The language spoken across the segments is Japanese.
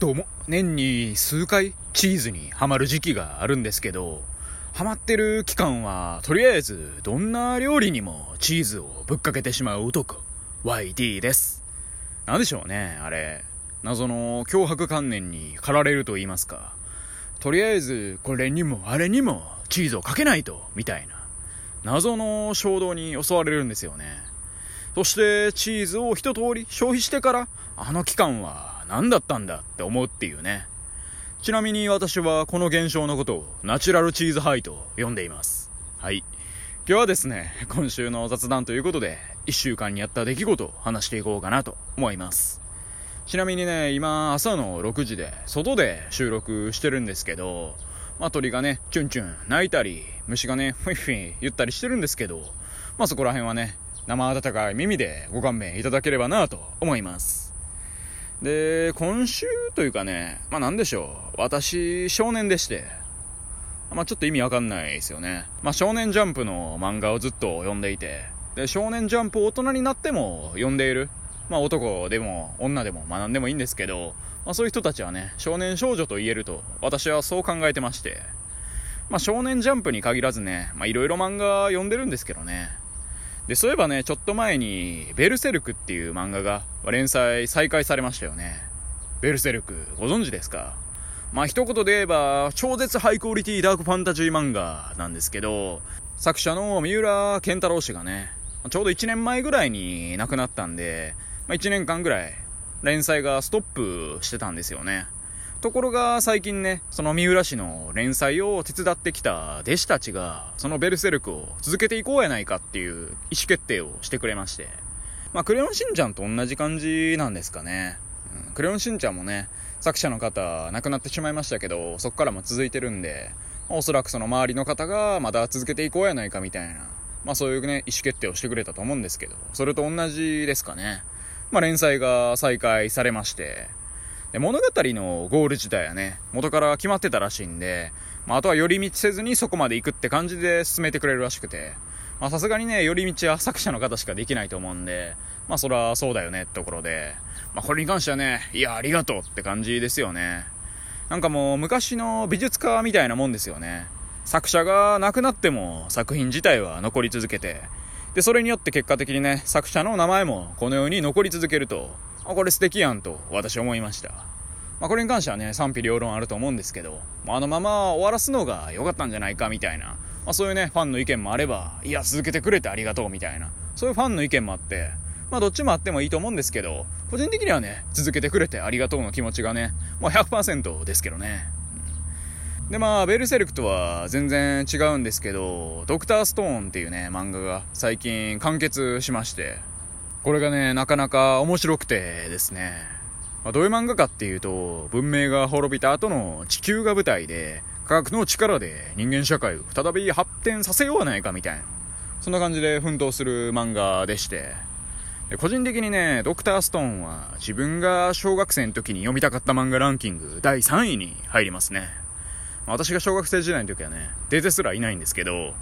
どうも、年に数回チーズにハマる時期があるんですけど、ハマってる期間は、とりあえずどんな料理にもチーズをぶっかけてしまう男、YD です。なんでしょうね、あれ。謎の脅迫観念に駆られると言いますか。とりあえず、これにもあれにもチーズをかけないと、みたいな。謎の衝動に襲われるんですよね。そしてチーズを一通り消費してから、あの期間は何だったんだって思うっていうね。ちなみに私はこの現象のことをナチュラルチーズハイと呼んでいます。はい。今日はですね、今週の雑談ということで、1週間にあった出来事を話していこうかなと思います。ちなみにね、今朝の6時で外で収録してるんですけど、まあ鳥がね、チュンチュン鳴いたり、虫がね、フィフィ言ったりしてるんですけど、まあそこら辺はね、生温かい耳でご勘弁いただければなと思います。で、今週というかね、まあなんでしょう。私、少年でして、まあちょっと意味わかんないですよね。まあ少年ジャンプの漫画をずっと読んでいて、で、少年ジャンプを大人になっても読んでいる。まあ男でも女でも学んでもいいんですけど、まあそういう人たちはね、少年少女と言えると私はそう考えてまして、まあ少年ジャンプに限らずね、まあいろいろ漫画読んでるんですけどね、で、そういえばね、ちょっと前に、ベルセルクっていう漫画が連載再開されましたよね。ベルセルク、ご存知ですか？まあ一言で言えば、超絶ハイクオリティダークファンタジー漫画なんですけど、作者の三浦健太郎氏がね、ちょうど1年前ぐらいに亡くなったんで、まあ、1年間ぐらい連載がストップしてたんですよね。ところが最近ね、その三浦市の連載を手伝ってきた弟子たちが、そのベルセルクを続けていこうやないかっていう意思決定をしてくれまして。まあ、クレヨンしんちゃんと同じ感じなんですかね。うん、クレヨンしんちゃんもね、作者の方亡くなってしまいましたけど、そこからも続いてるんで、おそらくその周りの方がまだ続けていこうやないかみたいな、まあそういうね、意思決定をしてくれたと思うんですけど、それと同じですかね。まあ連載が再開されまして、で、物語のゴール自体はね、元から決まってたらしいんで、まあ、あとは寄り道せずにそこまで行くって感じで進めてくれるらしくて、まあ、さすがにね、寄り道は作者の方しかできないと思うんで、まあ、そらそうだよねってところで、まあ、これに関してはね、いや、ありがとうって感じですよね。なんかもう、昔の美術家みたいなもんですよね。作者が亡くなっても作品自体は残り続けて、で、それによって結果的にね、作者の名前もこのように残り続けると、これ素敵やんと私思いました。まあ、これに関してはね、賛否両論あると思うんですけど、あのまま終わらすのが良かったんじゃないかみたいな、まあ、そういうね、ファンの意見もあれば、いや、続けてくれてありがとうみたいな、そういうファンの意見もあって、まあどっちもあってもいいと思うんですけど、個人的にはね、続けてくれてありがとうの気持ちがね、もう100%ですけどね。でまあ、ベルセルクとは全然違うんですけど、ドクターストーンっていうね、漫画が最近完結しまして、これがね、なかなか面白くてですね。まあ、どういう漫画かっていうと、文明が滅びた後の地球が舞台で、科学の力で人間社会を再び発展させようはないかみたいな。そんな感じで奮闘する漫画でして。で個人的にね、ドクターストーンは自分が小学生の時に読みたかった漫画ランキング第3位に入りますね。私が小学生時代の時はね、出てすらいないんですけど、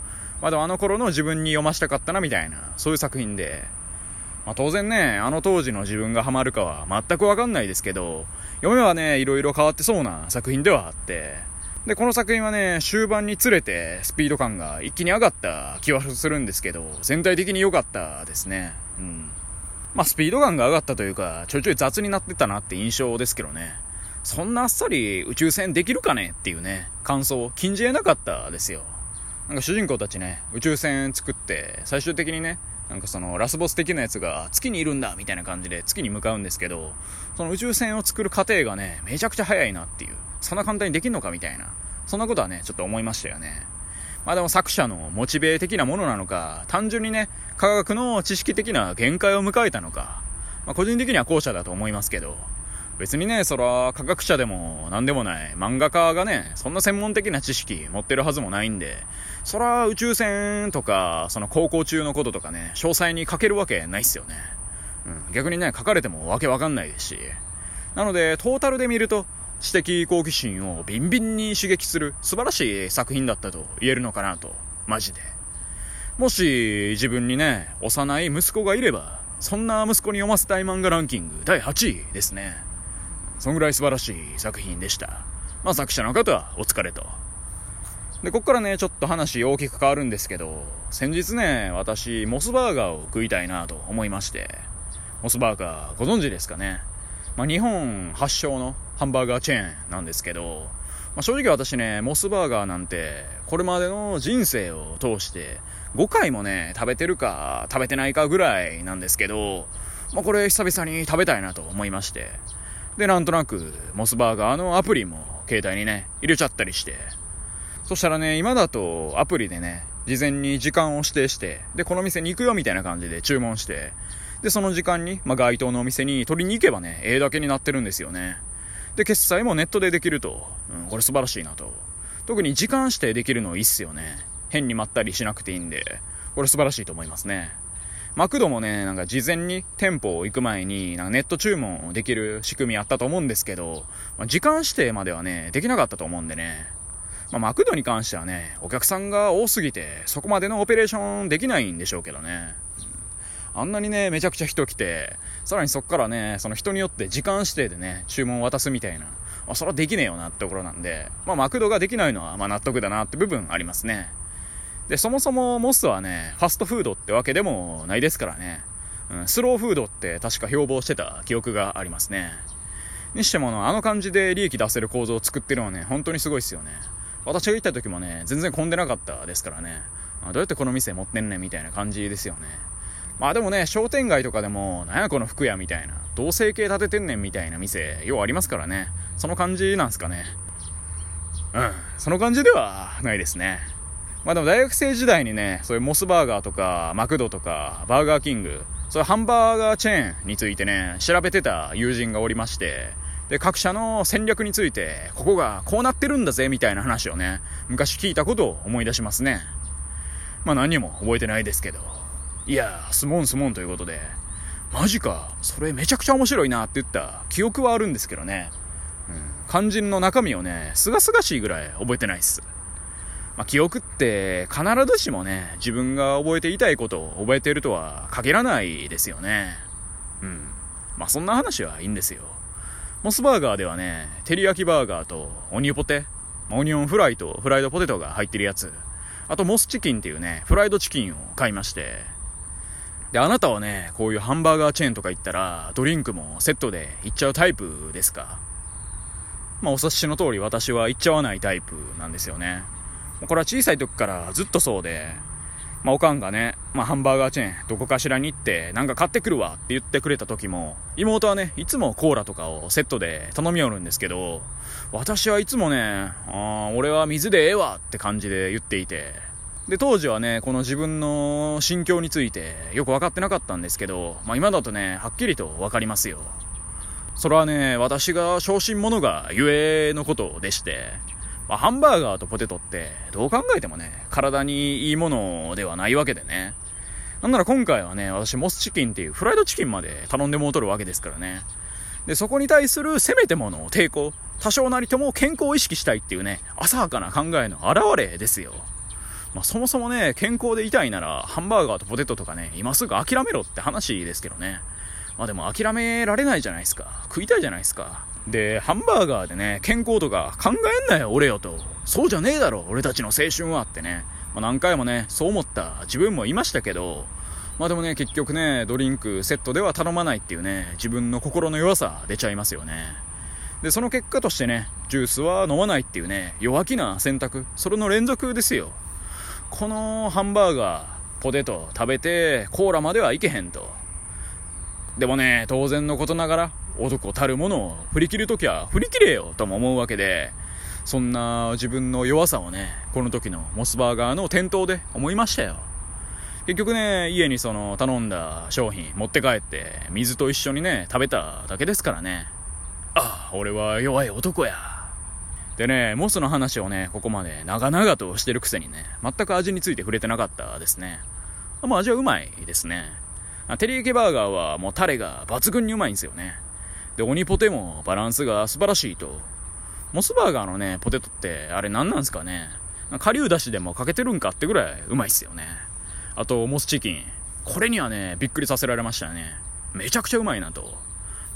まあでもあの頃の自分に読ましたかったなみたいな、そういう作品で、まあ、当然ね、あの当時の自分がハマるかは全くわかんないですけど、読めはね、いろいろ変わってそうな作品ではあって、で、この作品はね、終盤につれてスピード感が一気に上がった気はするんですけど、全体的に良かったですね。うん。まあ、スピード感が上がったというか、ちょいちょい雑になってたなって印象ですけどね。そんなあっさり宇宙船できるかねっていうね、感想を、禁じ得なかったですよ。なんか主人公たちね、宇宙船作って、最終的にね、なんかそのラスボス的なやつが月にいるんだみたいな感じで月に向かうんですけど、その宇宙船を作る過程がね、めちゃくちゃ早いなっていう、そんな簡単にできんのかみたいな、そんなことはね、ちょっと思いましたよね。まあでも作者のモチベ的なものなのか、単純にね、科学の知識的な限界を迎えたのか、まあ個人的には後者だと思いますけど、別にね、そら、科学者でも何でもない漫画家がね、そんな専門的な知識持ってるはずもないんで、そら宇宙船とか、その航行中のこととかね、詳細に書けるわけないっすよね。うん、逆にね、書かれてもわけわかんないですし。なので、トータルで見ると、知的好奇心をビンビンに刺激する素晴らしい作品だったと言えるのかなと、マジで。もし自分にね、幼い息子がいれば、そんな息子に読ませたい漫画ランキング第8位ですね。そんぐらい素晴らしい作品でした。まあ作者の方はお疲れと。で、こっからね、ちょっと話大きく変わるんですけど、先日ね、私、モスバーガーを食いたいなと思いまして、モスバーガーご存知ですかね。まあ、日本発祥のハンバーガーチェーンなんですけど、まあ、正直私ね、モスバーガーなんて、これまでの人生を通して、5回もね、食べてるか、食べてないかぐらいなんですけど、まあ、これ久々に食べたいなと思いまして、で、なんとなく、モスバーガーのアプリも携帯にね、入れちゃったりして、そしたらね、今だとアプリでね、事前に時間を指定して、で、この店に行くよみたいな感じで注文して、で、その時間に、まあ、該当のお店に取りに行けばね、ええだけになってるんですよね。で、決済もネットでできると、うん、これ素晴らしいなと。特に時間指定できるのいいっすよね。変に待ったりしなくていいんで、これ素晴らしいと思いますね。マクドもね、なんか事前に店舗行く前に、なんかネット注文できる仕組みあったと思うんですけど、まあ、時間指定まではね、できなかったと思うんでね。まあ、マクドに関してはね、お客さんが多すぎて、そこまでのオペレーションできないんでしょうけどね。あんなにね、めちゃくちゃ人来て、さらにそっからね、その人によって時間指定でね、注文を渡すみたいな。まあ、それはできねえよなってところなんで、まあ、マクドができないのは、まあ、納得だなって部分ありますね。で、そもそもモスはね、ファストフードってわけでもないですからね。うん、スローフードって確か標榜してた記憶がありますね。にしてもあの感じで利益出せる構造を作ってるのはね、本当にすごいっすよね。私が行った時もね、全然混んでなかったですからね。どうやってこの店持ってんねんみたいな感じですよね。まあでもね、商店街とかでも、なんやこの服屋みたいな、同性系立ててんねんみたいな店、ようありますからね。その感じなんすかね。うん、その感じではないですね。まあでも大学生時代にね、そういうモスバーガーとか、マクドとか、バーガーキング、そういうハンバーガーチェーンについてね、調べてた友人がおりまして、で、各社の戦略について、ここがこうなってるんだぜ、みたいな話をね、昔聞いたことを思い出しますね。まあ何も覚えてないですけど。いやー、スモンスモンということで、マジか、それめちゃくちゃ面白いなって言った記憶はあるんですけどね。うん、肝心の中身をね、すがすがしいぐらい覚えてないっす。まあ、記憶って必ずしもね、自分が覚えていたいことを覚えているとは限らないですよね。うん。まあ、そんな話はいいんですよ。モスバーガーではね、照り焼きバーガーとオニオポテ、オニオンフライとフライドポテトが入ってるやつ、あとモスチキンっていうね、フライドチキンを買いまして、で、あなたはね、こういうハンバーガーチェーンとか行ったら、ドリンクもセットで行っちゃうタイプですか？まあ、お察しの通り私は行っちゃわないタイプなんですよね。これは小さい時からずっとそうで、まあ、おかんがね、まあ、ハンバーガーチェーン、どこかしらに行って、なんか買ってくるわって言ってくれた時も、妹はね、いつもコーラとかをセットで頼みよるんですけど、私はいつもね、あ、俺は水でええわって感じで言っていて、で、当時はね、この自分の心境についてよく分かってなかったんですけど、まあ今だとね、はっきりと分かりますよ。それはね、私が小心者がゆえのことでして、まあ、ハンバーガーとポテトって、どう考えてもね、体にいいものではないわけでね。なんなら今回はね、私モスチキンっていうフライドチキンまで頼んでもうとるわけですからね。で、そこに対するせめてもの抵抗、多少なりとも健康を意識したいっていうね、浅はかな考えの表れですよ。まあ、そもそもね、健康でいたいなら、ハンバーガーとポテトとかね、今すぐ諦めろって話ですけどね。まあでも諦められないじゃないですか。食いたいじゃないですか。で、ハンバーガーでね、健康とか考えんなよ、俺よと。そうじゃねえだろ、俺たちの青春はってね。まあ、何回もね、そう思った自分もいましたけど、まあでもね、結局ね、ドリンクセットでは頼まないっていうね、自分の心の弱さ出ちゃいますよね。で、その結果としてね、ジュースは飲まないっていうね、弱気な選択、それの連続ですよ。このハンバーガー、ポテト食べて、コーラまではいけへんと。でもね、当然のことながら、男たるものを振り切るときは振り切れよとも思うわけで、そんな自分の弱さをね、この時のモスバーガーの店頭で思いましたよ。結局ね、家にその頼んだ商品持って帰って、水と一緒にね、食べただけですからね。ああ、俺は弱い男や。でね、モスの話をね、ここまで長々としてるくせにね、全く味について触れてなかったですね。まあ味はうまいですね。テリヤキバーガーはもうタレが抜群にうまいんですよね。で、オニポテもバランスが素晴らしいと。モスバーガーのね、ポテトってあれ何なんすかね顆粒だしでもかけてるんかってぐらいうまいっすよね。あと、モスチキン。これにはね、びっくりさせられましたね。めちゃくちゃうまいなと。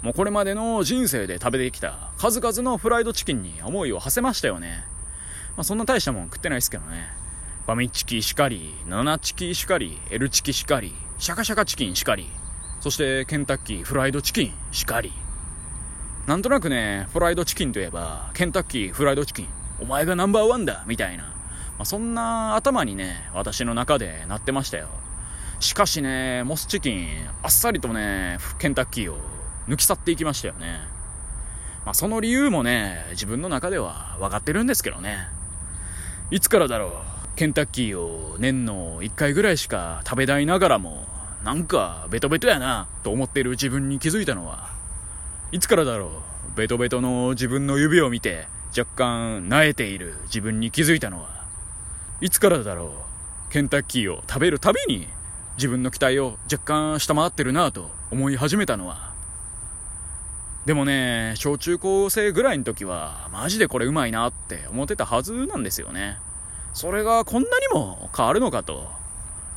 もうこれまでの人生で食べてきた数々のフライドチキンに思いを馳せましたよね。まあ、そんな大したもん食ってないですけどね。ファミチキしかり、ナナチキしかり、エルチキしかり、シャカシャカチキンしかり、そしてケンタッキーフライドチキンしかり。なんとなくね、フライドチキンといえば、ケンタッキーフライドチキン、お前がナンバーワンだみたいな。まあ、そんな頭にね、私の中でなってましたよ。しかしね、モスチキン、あっさりとね、ケンタッキーを抜き去っていきましたよね。まあ、その理由もね、自分の中では分かってるんですけどね。いつからだろう、ケンタッキーを年の1回ぐらいしか食べたいながらも、なんかベトベトやな、と思ってる自分に気づいたのは、いつからだろう、ベトベトの自分の指を見て、若干萎えている自分に気づいたのは、いつからだろう、ケンタッキーを食べるたびに、自分の期待を若干下回ってるなと思い始めたのは、でもね、小中高生ぐらいの時は、マジでこれうまいなって思ってたはずなんですよね。それがこんなにも変わるのかと。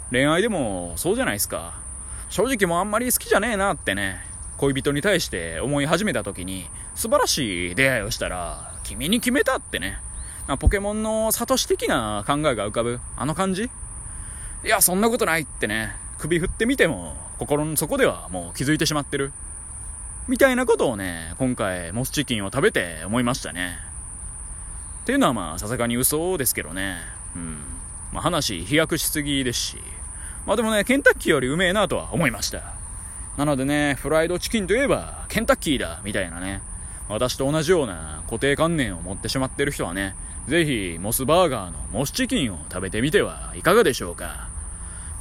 恋愛でもそうじゃないですか。正直もあんまり好きじゃねえなってね、恋人に対して思い始めた時に、素晴らしい出会いをしたら、君に決めたってね。ポケモンのサトシ的な考えが浮かぶ、あの感じ？いや、そんなことないってね、首振ってみても、心の底ではもう気づいてしまってる。みたいなことをね、今回、モスチキンを食べて思いましたね。っていうのはまあ、さすがに嘘ですけどね。うん。まあ話、飛躍しすぎですし。まあでもね、ケンタッキーよりうめえなとは思いました。なのでね、フライドチキンといえば、ケンタッキーだ、みたいなね。私と同じような固定観念を持ってしまってる人はね、ぜひ、モスバーガーのモスチキンを食べてみてはいかがでしょうか。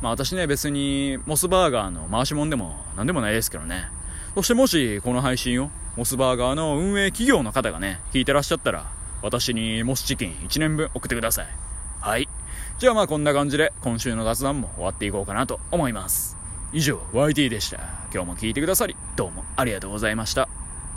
まあ私ね、別に、モスバーガーの回し物でも何でもないですけどね。そしてもし、この配信を、モスバーガーの運営企業の方がね、聞いてらっしゃったら、私にモスチキン1年分送ってください。はい。じゃあまあこんな感じで、今週の雑談も終わっていこうかなと思います。以上、YT でした。今日も聞いてくださり、どうもありがとうございました。